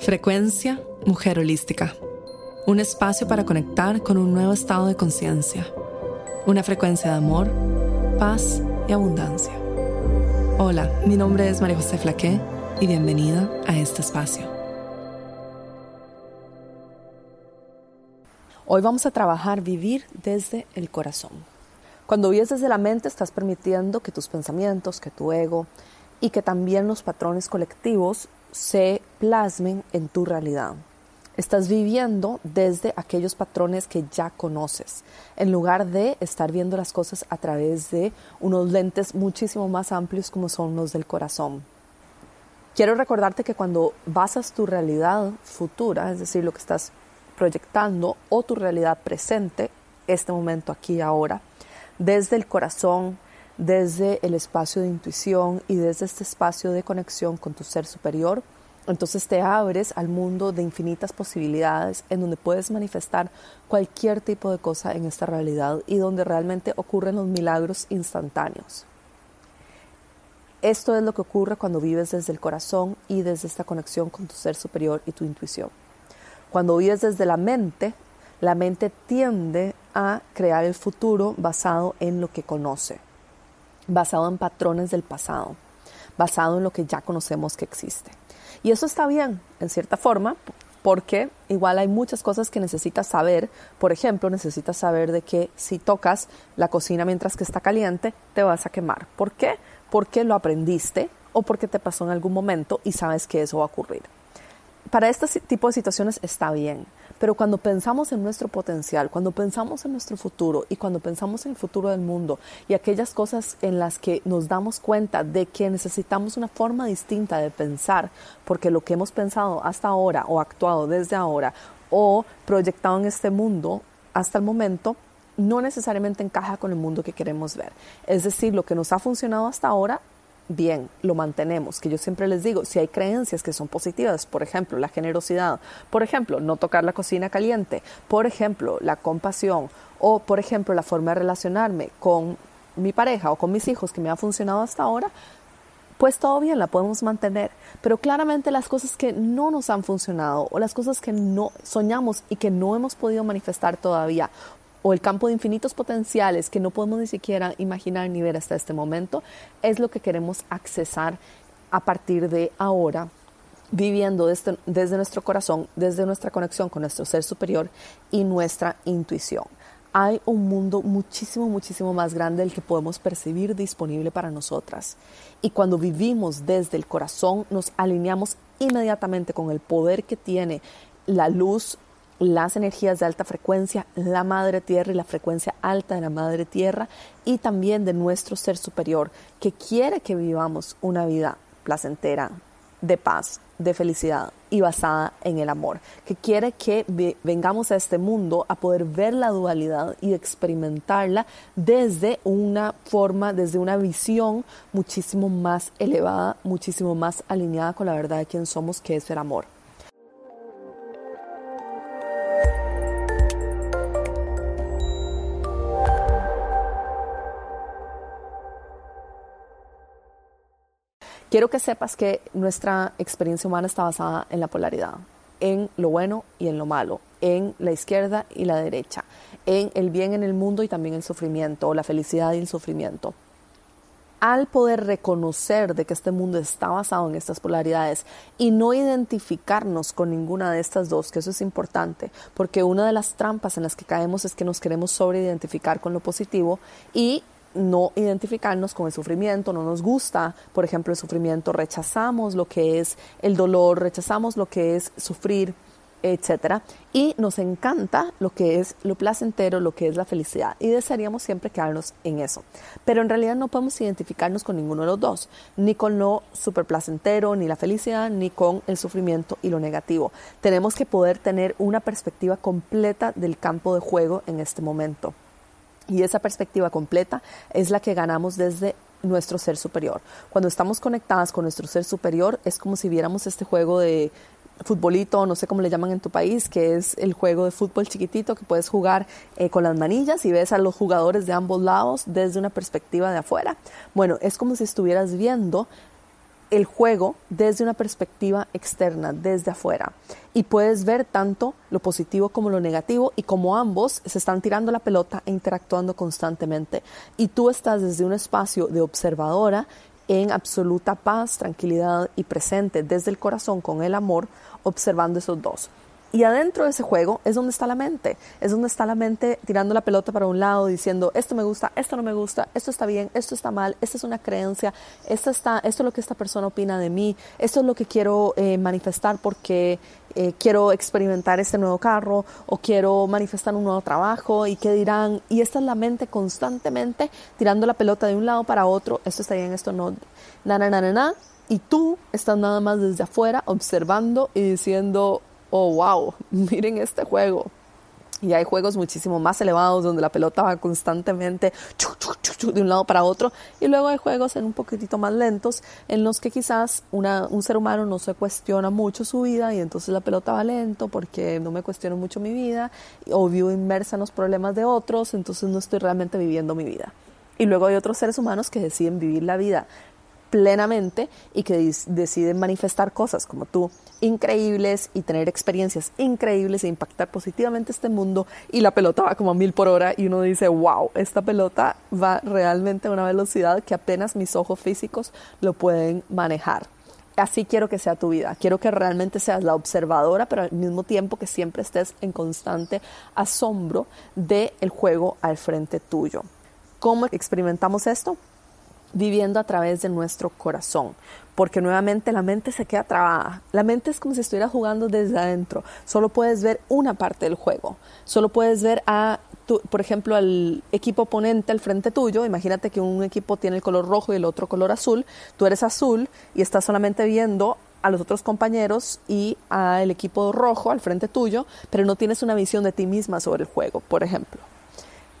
Frecuencia Mujer Holística. Un espacio para conectar con un nuevo estado de conciencia. Una frecuencia de amor, paz y abundancia. Hola, mi nombre es María José Flaqué y bienvenida a este espacio. Hoy vamos a trabajar vivir desde el corazón. Cuando vives desde la mente estás permitiendo que tus pensamientos, que tu ego y que también los patrones colectivos se plasmen en tu realidad. Estás viviendo desde aquellos patrones que ya conoces, en lugar de estar viendo las cosas a través de unos lentes muchísimo más amplios como son los del corazón. Quiero recordarte que cuando basas tu realidad futura, es decir, lo que estás proyectando, o tu realidad presente, este momento aquí y ahora, desde el corazón, desde el espacio de intuición y desde este espacio de conexión con tu ser superior, entonces te abres al mundo de infinitas posibilidades en donde puedes manifestar cualquier tipo de cosa en esta realidad y donde realmente ocurren los milagros instantáneos. Esto es lo que ocurre cuando vives desde el corazón y desde esta conexión con tu ser superior y tu intuición. Cuando vives desde la mente, la mente tiende a crear el futuro basado en lo que conoce basado en patrones del pasado, basado en lo que ya conocemos que existe. Y eso está bien, en cierta forma, porque igual hay muchas cosas que necesitas saber. Por ejemplo, necesitas saber de que si tocas la cocina mientras que está caliente, te vas a quemar. ¿Por qué? Porque lo aprendiste o porque te pasó en algún momento y sabes que eso va a ocurrir. Para este tipo de situaciones está bien, pero cuando pensamos en nuestro potencial, cuando pensamos en nuestro futuro y cuando pensamos en el futuro del mundo y aquellas cosas en las que nos damos cuenta de que necesitamos una forma distinta de pensar, porque lo que hemos pensado hasta ahora o actuado desde ahora o proyectado en este mundo hasta el momento, no necesariamente encaja con el mundo que queremos ver. Es decir, lo que nos ha funcionado hasta ahora bien, lo mantenemos, que yo siempre les digo, si hay creencias que son positivas, por ejemplo, la generosidad, por ejemplo, no tocar la cocina caliente, por ejemplo, la compasión o, por ejemplo, la forma de relacionarme con mi pareja o con mis hijos que me ha funcionado hasta ahora, pues todo bien, la podemos mantener. Pero claramente las cosas que no nos han funcionado o las cosas que no soñamos y que no hemos podido manifestar todavía o el campo de infinitos potenciales que no podemos ni siquiera imaginar ni ver hasta este momento, es lo que queremos accesar a partir de ahora, viviendo desde, desde nuestro corazón, desde nuestra conexión con nuestro ser superior y nuestra intuición. Hay un mundo muchísimo, muchísimo más grande del que podemos percibir disponible para nosotras. Y cuando vivimos desde el corazón, nos alineamos inmediatamente con el poder que tiene la luz las energías de alta frecuencia, la madre tierra y la frecuencia alta de la madre tierra y también de nuestro ser superior que quiere que vivamos una vida placentera, de paz, de felicidad y basada en el amor, que quiere que vengamos a este mundo a poder ver la dualidad y experimentarla desde una forma, desde una visión muchísimo más elevada, muchísimo más alineada con la verdad de quién somos, que es el amor. Quiero que sepas que nuestra experiencia humana está basada en la polaridad, en lo bueno y en lo malo, en la izquierda y la derecha, en el bien en el mundo y también el sufrimiento, o la felicidad y el sufrimiento. Al poder reconocer de que este mundo está basado en estas polaridades y no identificarnos con ninguna de estas dos, que eso es importante, porque una de las trampas en las que caemos es que nos queremos sobreidentificar con lo positivo y no identificarnos con el sufrimiento, no nos gusta, por ejemplo, el sufrimiento, rechazamos lo que es el dolor, rechazamos lo que es sufrir, etcétera, y nos encanta lo que es lo placentero, lo que es la felicidad, y desearíamos siempre quedarnos en eso. Pero en realidad no podemos identificarnos con ninguno de los dos, ni con lo super placentero, ni la felicidad, ni con el sufrimiento y lo negativo. Tenemos que poder tener una perspectiva completa del campo de juego en este momento. Y esa perspectiva completa es la que ganamos desde nuestro ser superior. Cuando estamos conectadas con nuestro ser superior es como si viéramos este juego de futbolito, no sé cómo le llaman en tu país, que es el juego de fútbol chiquitito que puedes jugar eh, con las manillas y ves a los jugadores de ambos lados desde una perspectiva de afuera. Bueno, es como si estuvieras viendo el juego desde una perspectiva externa, desde afuera. Y puedes ver tanto lo positivo como lo negativo y como ambos se están tirando la pelota e interactuando constantemente. Y tú estás desde un espacio de observadora en absoluta paz, tranquilidad y presente desde el corazón con el amor, observando esos dos. Y adentro de ese juego es donde está la mente, es donde está la mente tirando la pelota para un lado, diciendo, esto me gusta, esto no me gusta, esto está bien, esto está mal, esta es una creencia, esto, está, esto es lo que esta persona opina de mí, esto es lo que quiero eh, manifestar porque eh, quiero experimentar este nuevo carro o quiero manifestar un nuevo trabajo y qué dirán. Y esta es la mente constantemente tirando la pelota de un lado para otro, esto está bien, esto no, na, na, na, na, na. Y tú estás nada más desde afuera observando y diciendo, oh, wow, miren este juego. Y hay juegos muchísimo más elevados donde la pelota va constantemente de un lado para otro. Y luego hay juegos en un poquitito más lentos en los que quizás un ser humano no se cuestiona mucho su vida y entonces la pelota va lento porque no me cuestiono mucho mi vida o vivo inmersa en los problemas de otros, entonces no estoy realmente viviendo mi vida. Y luego hay otros seres humanos que deciden vivir la vida plenamente y que deciden manifestar cosas como tú increíbles y tener experiencias increíbles e impactar positivamente este mundo y la pelota va como a mil por hora y uno dice wow esta pelota va realmente a una velocidad que apenas mis ojos físicos lo pueden manejar así quiero que sea tu vida. Quiero que realmente seas la observadora, pero al mismo tiempo que siempre estés en constante asombro del el juego al frente tuyo. ¿Cómo experimentamos esto? Viviendo a través de nuestro corazón, porque nuevamente la mente se queda trabada. La mente es como si estuviera jugando desde adentro. Solo puedes ver una parte del juego. Solo puedes ver a, por ejemplo, al equipo oponente al frente tuyo. Imagínate que un equipo tiene el color rojo y el otro color azul. Tú eres azul y estás solamente viendo a los otros compañeros y al equipo rojo al frente tuyo, pero no tienes una visión de ti misma sobre el juego, por ejemplo.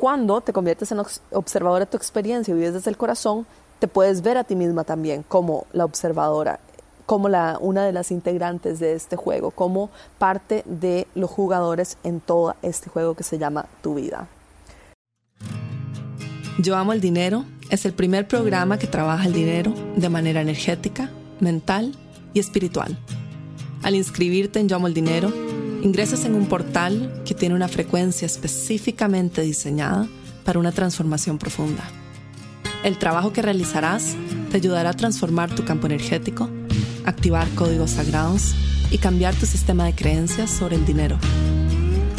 Cuando te conviertes en observadora de tu experiencia y vives desde el corazón, te puedes ver a ti misma también como la observadora, como la, una de las integrantes de este juego, como parte de los jugadores en todo este juego que se llama Tu vida. Yo amo el dinero es el primer programa que trabaja el dinero de manera energética, mental y espiritual. Al inscribirte en Yo amo el dinero, ingresas en un portal que tiene una frecuencia específicamente diseñada para una transformación profunda. El trabajo que realizarás te ayudará a transformar tu campo energético, activar códigos sagrados y cambiar tu sistema de creencias sobre el dinero.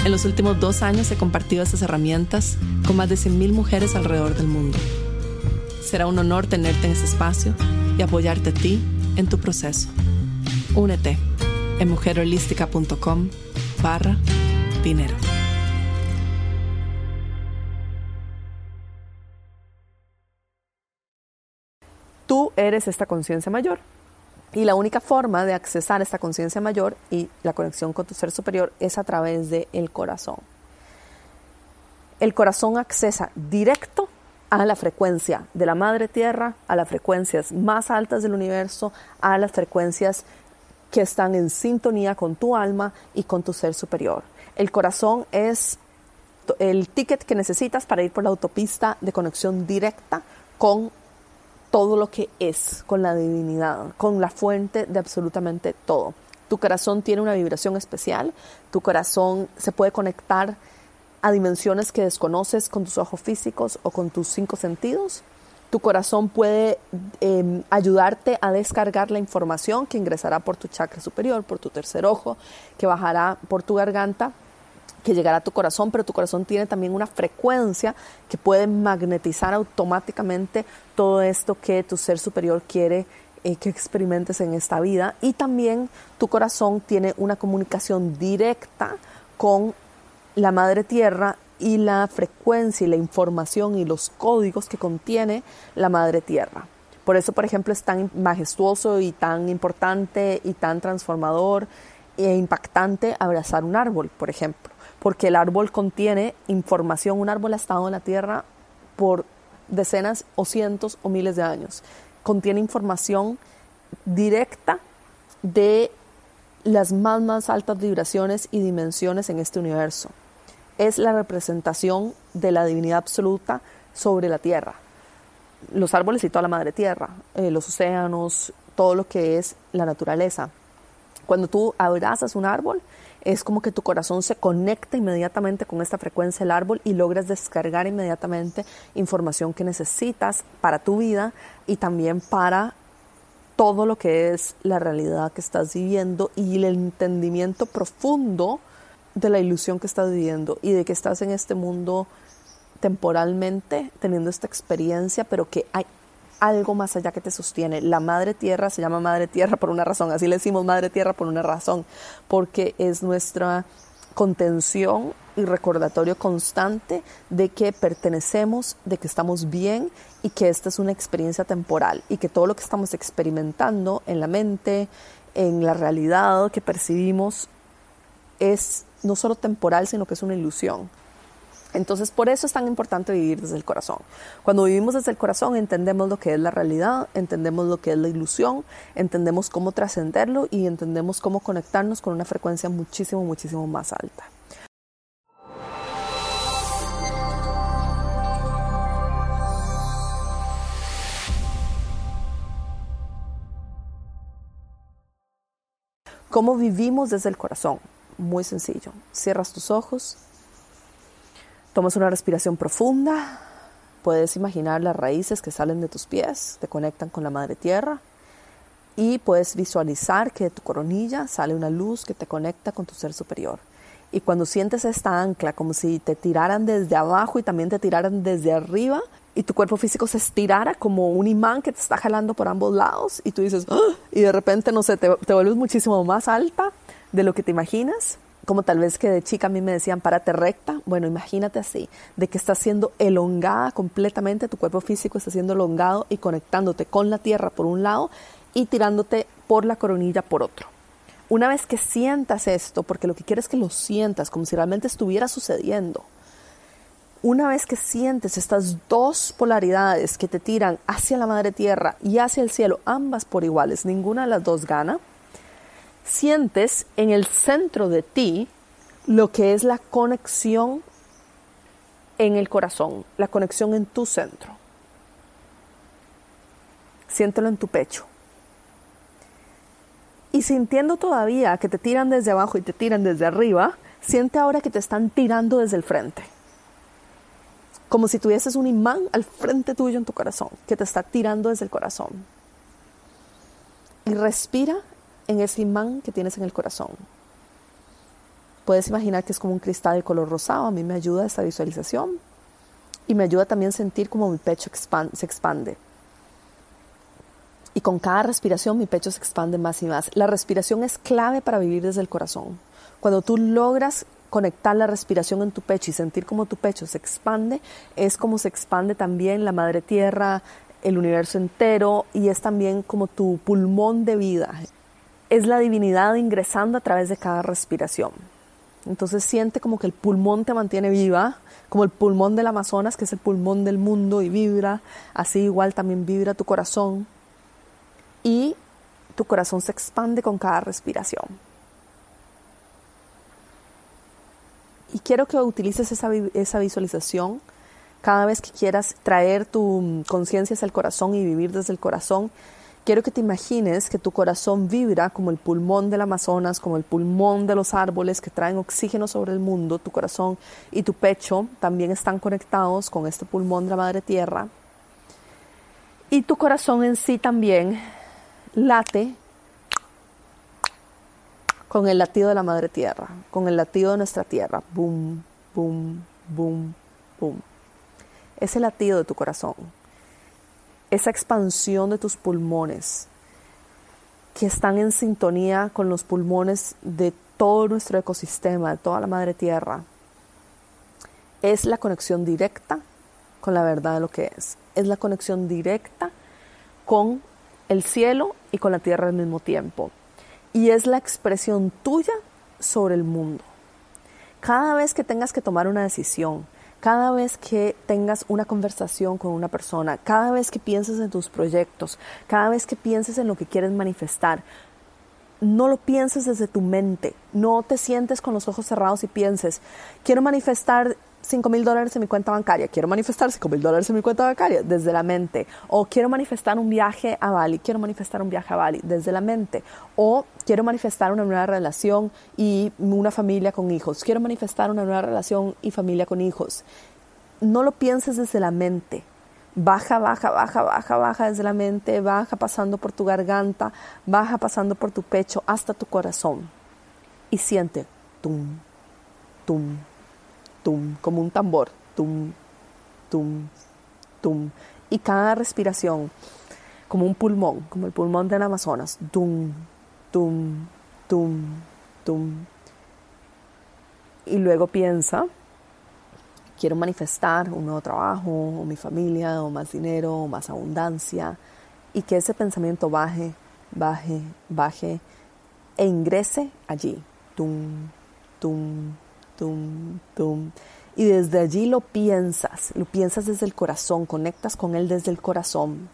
En los últimos dos años he compartido estas herramientas con más de 100.000 mujeres alrededor del mundo. Será un honor tenerte en ese espacio y apoyarte a ti en tu proceso. Únete en mujerholística.com barra dinero. Tú eres esta conciencia mayor. Y la única forma de accesar esta conciencia mayor y la conexión con tu ser superior es a través del el corazón. El corazón accesa directo a la frecuencia de la madre tierra, a las frecuencias más altas del universo, a las frecuencias que están en sintonía con tu alma y con tu ser superior. El corazón es el ticket que necesitas para ir por la autopista de conexión directa con todo lo que es, con la divinidad, con la fuente de absolutamente todo. Tu corazón tiene una vibración especial, tu corazón se puede conectar a dimensiones que desconoces con tus ojos físicos o con tus cinco sentidos tu corazón puede em, ayudarte a descargar la información que ingresará por tu chakra superior, por tu tercer ojo, que bajará por tu garganta que llegará a tu corazón, pero tu corazón tiene también una frecuencia que puede magnetizar automáticamente todo esto que tu ser superior quiere eh, que experimentes en esta vida. Y también tu corazón tiene una comunicación directa con la Madre Tierra y la frecuencia y la información y los códigos que contiene la madre tierra. Por eso, por ejemplo, es tan majestuoso y tan importante y tan transformador e impactante abrazar un árbol, por ejemplo, porque el árbol contiene información, un árbol ha estado en la tierra por decenas o cientos o miles de años, contiene información directa de las más, altas vibraciones y dimensiones en este universo es la representación de la divinidad absoluta sobre la tierra. Los árboles y toda la madre tierra, eh, los océanos, todo lo que es la naturaleza. Cuando tú abrazas un árbol, es como que tu corazón se conecta inmediatamente con esta frecuencia del árbol y logras descargar inmediatamente información que necesitas para tu vida y también para todo lo que es la realidad que estás viviendo y el entendimiento profundo de la ilusión que estás viviendo y de que estás en este mundo temporalmente teniendo esta experiencia, pero que hay algo más allá que te sostiene. La madre tierra se llama madre tierra por una razón, así le decimos madre tierra por una razón, porque es nuestra contención y recordatorio constante de que pertenecemos, de que estamos bien y que esta es una experiencia temporal y que todo lo que estamos experimentando en la mente, en la realidad que percibimos, es no solo temporal, sino que es una ilusión. Entonces, por eso es tan importante vivir desde el corazón. Cuando vivimos desde el corazón, entendemos lo que es la realidad, entendemos lo que es la ilusión, entendemos cómo trascenderlo y entendemos cómo conectarnos con una frecuencia muchísimo, muchísimo más alta. ¿Cómo vivimos desde el corazón? Muy sencillo. Cierras tus ojos, Tomas una respiración profunda, puedes imaginar las raíces que salen de tus pies, te conectan con la madre tierra y puedes visualizar que de tu coronilla sale una luz que te conecta con tu ser superior. Y cuando sientes esta ancla, como si te tiraran desde abajo y también te tiraran desde arriba, y tu cuerpo físico se estirara como un imán que te está jalando por ambos lados, y tú dices, ¡Ah! y de repente, no sé, te, te vuelves muchísimo más alta de lo que te imaginas, como tal vez que de chica a mí me decían párate recta, bueno, imagínate así, de que estás siendo elongada completamente, tu cuerpo físico está siendo elongado y conectándote con la tierra por un lado y tirándote por la coronilla por otro. Una vez que sientas esto, porque lo que quieres es que lo sientas como si realmente estuviera sucediendo, una vez que sientes estas dos polaridades que te tiran hacia la madre tierra y hacia el cielo, ambas por iguales, ninguna de las dos gana, sientes en el centro de ti lo que es la conexión en el corazón, la conexión en tu centro. Siéntelo en tu pecho. Y sintiendo todavía que te tiran desde abajo y te tiran desde arriba, siente ahora que te están tirando desde el frente. Como si tuvieses un imán al frente tuyo en tu corazón, que te está tirando desde el corazón. Y respira en ese imán que tienes en el corazón. Puedes imaginar que es como un cristal de color rosado. A mí me ayuda esta visualización y me ayuda también a sentir como mi pecho se expande. Y con cada respiración mi pecho se expande más y más. La respiración es clave para vivir desde el corazón. Cuando tú logras conectar la respiración en tu pecho y sentir como tu pecho se expande, es como se expande también la madre tierra, el universo entero y es también como tu pulmón de vida es la divinidad ingresando a través de cada respiración. Entonces siente como que el pulmón te mantiene viva, como el pulmón del Amazonas, que es el pulmón del mundo y vibra, así igual también vibra tu corazón y tu corazón se expande con cada respiración. Y quiero que utilices esa, esa visualización cada vez que quieras traer tu conciencia hacia el corazón y vivir desde el corazón Quiero que te imagines que tu corazón vibra como el pulmón del Amazonas, como el pulmón de los árboles que traen oxígeno sobre el mundo. Tu corazón y tu pecho también están conectados con este pulmón de la Madre Tierra. Y tu corazón en sí también late con el latido de la Madre Tierra, con el latido de nuestra Tierra. Boom, boom, boom, boom. Ese latido de tu corazón esa expansión de tus pulmones que están en sintonía con los pulmones de todo nuestro ecosistema, de toda la madre tierra, es la conexión directa con la verdad de lo que es. Es la conexión directa con el cielo y con la tierra al mismo tiempo. Y es la expresión tuya sobre el mundo. Cada vez que tengas que tomar una decisión, cada vez que tengas una conversación con una persona, cada vez que pienses en tus proyectos, cada vez que pienses en lo que quieres manifestar, no lo pienses desde tu mente, no te sientes con los ojos cerrados y pienses, quiero manifestar 5 mil dólares en mi cuenta bancaria, quiero manifestar 5 mil dólares en mi cuenta bancaria desde la mente, o quiero manifestar un viaje a Bali, quiero manifestar un viaje a Bali desde la mente, o quiero manifestar una nueva relación y una familia con hijos, quiero manifestar una nueva relación y familia con hijos. No lo pienses desde la mente, baja, baja, baja, baja, baja desde la mente, baja pasando por tu garganta, baja pasando por tu pecho hasta tu corazón. Y siente tum, tum, tum, como un tambor, tum, tum, tum. Y cada respiración, como un pulmón, como el pulmón del Amazonas, tum, tum, tum, tum. Y luego piensa, quiero manifestar un nuevo trabajo, o mi familia, o más dinero, o más abundancia, y que ese pensamiento baje, baje, baje, e ingrese allí, tum, tum, tum, tum. Y desde allí lo piensas, lo piensas desde el corazón, conectas con él desde el corazón.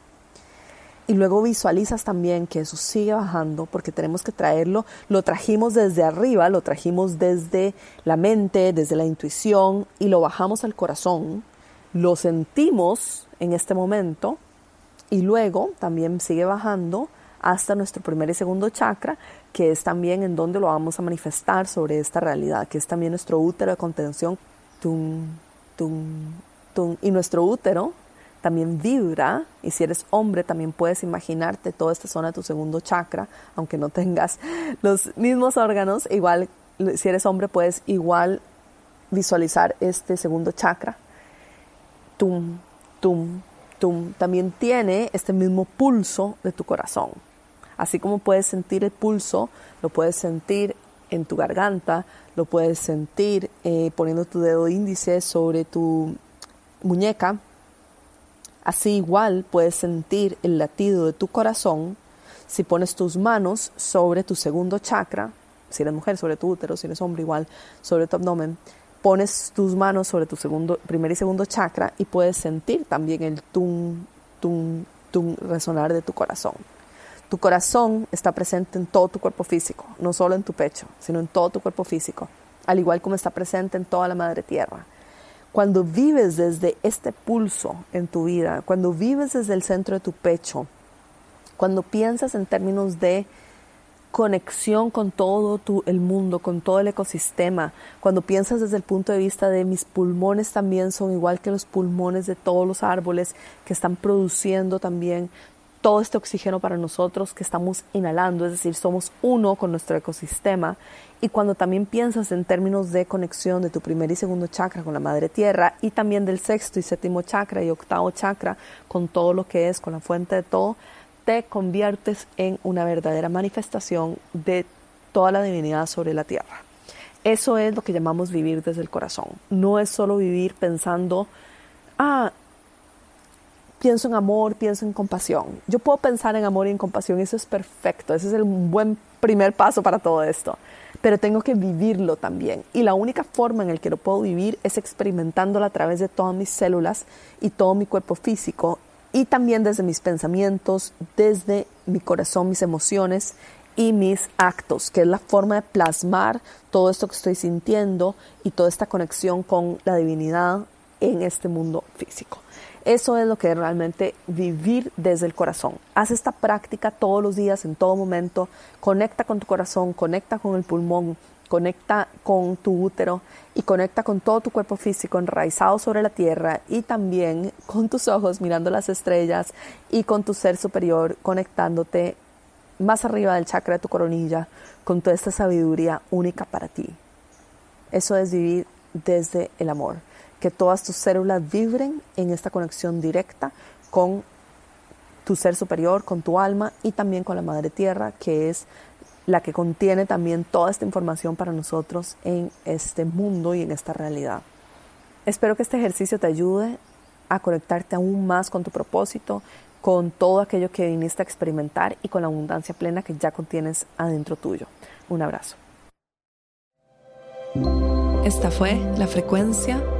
Y luego visualizas también que eso sigue bajando porque tenemos que traerlo, lo trajimos desde arriba, lo trajimos desde la mente, desde la intuición y lo bajamos al corazón. Lo sentimos en este momento y luego también sigue bajando hasta nuestro primer y segundo chakra, que es también en donde lo vamos a manifestar sobre esta realidad, que es también nuestro útero de contención. Tum, tum, tum. Y nuestro útero también vibra, y si eres hombre también puedes imaginarte toda esta zona de tu segundo chakra, aunque no tengas los mismos órganos, igual si eres hombre puedes igual visualizar este segundo chakra. Tum, tum, tum. También tiene este mismo pulso de tu corazón. Así como puedes sentir el pulso, lo puedes sentir en tu garganta, lo puedes sentir eh, poniendo tu dedo índice sobre tu muñeca. Así igual puedes sentir el latido de tu corazón si pones tus manos sobre tu segundo chakra, si eres mujer sobre tu útero, si eres hombre igual sobre tu abdomen, pones tus manos sobre tu segundo, primer y segundo chakra y puedes sentir también el tum, tum, tum resonar de tu corazón. Tu corazón está presente en todo tu cuerpo físico, no solo en tu pecho, sino en todo tu cuerpo físico, al igual como está presente en toda la madre tierra. Cuando vives desde este pulso en tu vida, cuando vives desde el centro de tu pecho, cuando piensas en términos de conexión con todo tu, el mundo, con todo el ecosistema, cuando piensas desde el punto de vista de mis pulmones también son igual que los pulmones de todos los árboles que están produciendo también todo este oxígeno para nosotros que estamos inhalando, es decir, somos uno con nuestro ecosistema. Y cuando también piensas en términos de conexión de tu primer y segundo chakra con la madre tierra y también del sexto y séptimo chakra y octavo chakra con todo lo que es, con la fuente de todo, te conviertes en una verdadera manifestación de toda la divinidad sobre la tierra. Eso es lo que llamamos vivir desde el corazón. No es solo vivir pensando, ah, pienso en amor, pienso en compasión. Yo puedo pensar en amor y en compasión eso es perfecto, ese es el buen primer paso para todo esto. Pero tengo que vivirlo también. Y la única forma en la que lo puedo vivir es experimentándolo a través de todas mis células y todo mi cuerpo físico y también desde mis pensamientos, desde mi corazón, mis emociones y mis actos, que es la forma de plasmar todo esto que estoy sintiendo y toda esta conexión con la divinidad en este mundo físico. Eso es lo que es realmente vivir desde el corazón. Haz esta práctica todos los días, en todo momento. Conecta con tu corazón, conecta con el pulmón, conecta con tu útero y conecta con todo tu cuerpo físico enraizado sobre la tierra y también con tus ojos mirando las estrellas y con tu ser superior conectándote más arriba del chakra de tu coronilla con toda esta sabiduría única para ti. Eso es vivir desde el amor que todas tus células vibren en esta conexión directa con tu ser superior, con tu alma y también con la Madre Tierra, que es la que contiene también toda esta información para nosotros en este mundo y en esta realidad. Espero que este ejercicio te ayude a conectarte aún más con tu propósito, con todo aquello que viniste a experimentar y con la abundancia plena que ya contienes adentro tuyo. Un abrazo. Esta fue la frecuencia